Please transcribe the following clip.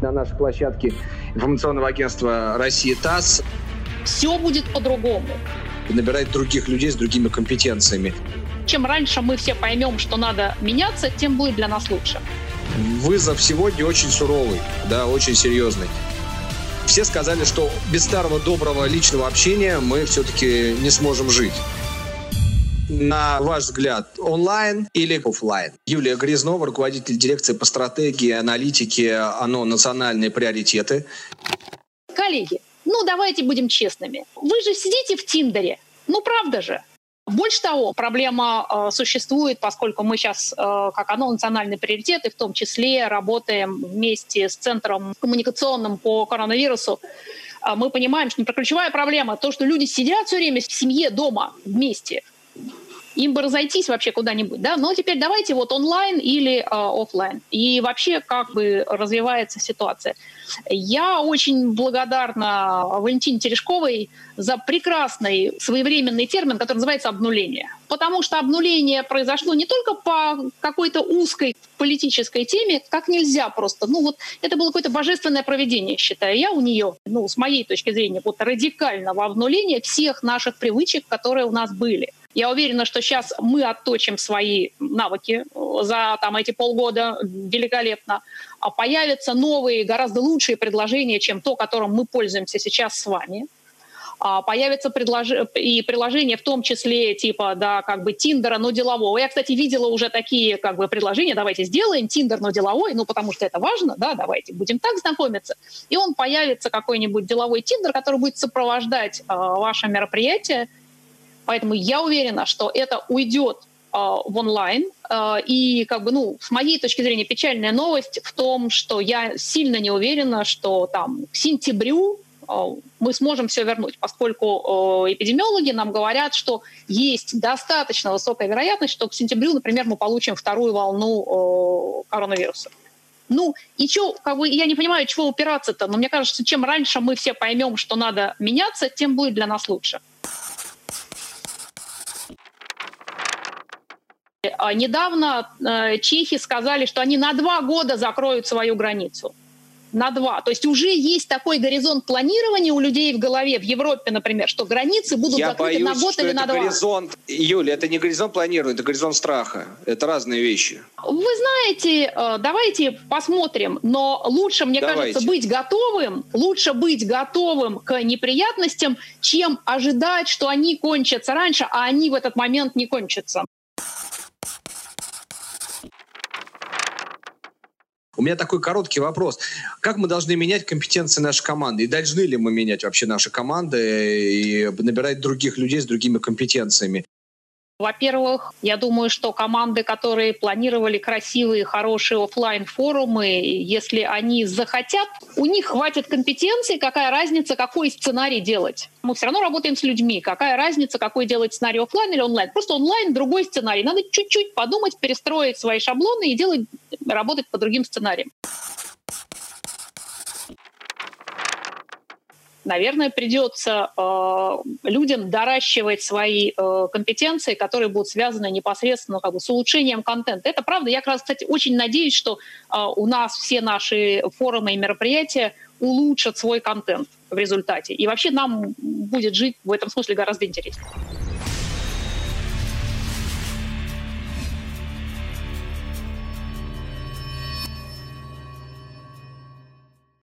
на нашей площадке информационного агентства «Россия ТАСС». Все будет по-другому. Набирать других людей с другими компетенциями. Чем раньше мы все поймем, что надо меняться, тем будет для нас лучше. Вызов сегодня очень суровый, да, очень серьезный. Все сказали, что без старого доброго личного общения мы все-таки не сможем жить. На ваш взгляд, онлайн или офлайн? Юлия Грязнова, руководитель дирекции по стратегии, аналитике ОНО «Национальные приоритеты». Коллеги, ну давайте будем честными. Вы же сидите в Тиндере. Ну правда же. Больше того, проблема э, существует, поскольку мы сейчас, э, как оно, национальный приоритет, и в том числе работаем вместе с Центром коммуникационным по коронавирусу. Э, мы понимаем, что не ключевая проблема то, что люди сидят все время в семье дома вместе – им бы разойтись вообще куда-нибудь, да, но теперь давайте вот онлайн или э, офлайн. И вообще как бы развивается ситуация. Я очень благодарна Валентине Терешковой за прекрасный своевременный термин, который называется обнуление. Потому что обнуление произошло не только по какой-то узкой политической теме, как нельзя просто. Ну вот это было какое-то божественное проведение, считаю я, у нее, ну с моей точки зрения, вот радикального обнуления всех наших привычек, которые у нас были. Я уверена, что сейчас мы отточим свои навыки за там, эти полгода великолепно. А появятся новые, гораздо лучшие предложения, чем то, которым мы пользуемся сейчас с вами. А появятся предлож... и приложения, в том числе типа, да, как бы Тиндера, но делового. Я, кстати, видела уже такие как бы предложения, давайте сделаем Тиндер, но деловой, ну потому что это важно, да, давайте будем так знакомиться. И он появится какой-нибудь деловой Тиндер, который будет сопровождать э, ваше мероприятие, Поэтому я уверена, что это уйдет э, в онлайн. Э, и, как бы, ну, с моей точки зрения, печальная новость в том, что я сильно не уверена, что там к сентябрю э, мы сможем все вернуть, поскольку эпидемиологи нам говорят, что есть достаточно высокая вероятность, что к сентябрю, например, мы получим вторую волну коронавируса. Ну, и что, как бы, я не понимаю, чего упираться-то, но мне кажется, чем раньше мы все поймем, что надо меняться, тем будет для нас лучше. Недавно э, чехи сказали, что они на два года закроют свою границу. На два. То есть уже есть такой горизонт планирования у людей в голове, в Европе, например, что границы будут Я закрыты боюсь, на год что или это на два. горизонт, Юля, это не горизонт планирования, это горизонт страха. Это разные вещи. Вы знаете, э, давайте посмотрим, но лучше, мне Давайте. кажется, быть готовым, лучше быть готовым к неприятностям, чем ожидать, что они кончатся раньше, а они в этот момент не кончатся. Меня такой короткий вопрос. Как мы должны менять компетенции нашей команды? И должны ли мы менять вообще наши команды и набирать других людей с другими компетенциями? Во-первых, я думаю, что команды, которые планировали красивые, хорошие офлайн форумы если они захотят, у них хватит компетенции, какая разница, какой сценарий делать. Мы все равно работаем с людьми. Какая разница, какой делать сценарий офлайн или онлайн? Просто онлайн другой сценарий. Надо чуть-чуть подумать, перестроить свои шаблоны и делать, работать по другим сценариям. Наверное, придется э, людям доращивать свои э, компетенции, которые будут связаны непосредственно как бы, с улучшением контента. Это правда. Я как раз, кстати, очень надеюсь, что э, у нас все наши форумы и мероприятия улучшат свой контент в результате. И вообще нам будет жить в этом смысле гораздо интереснее.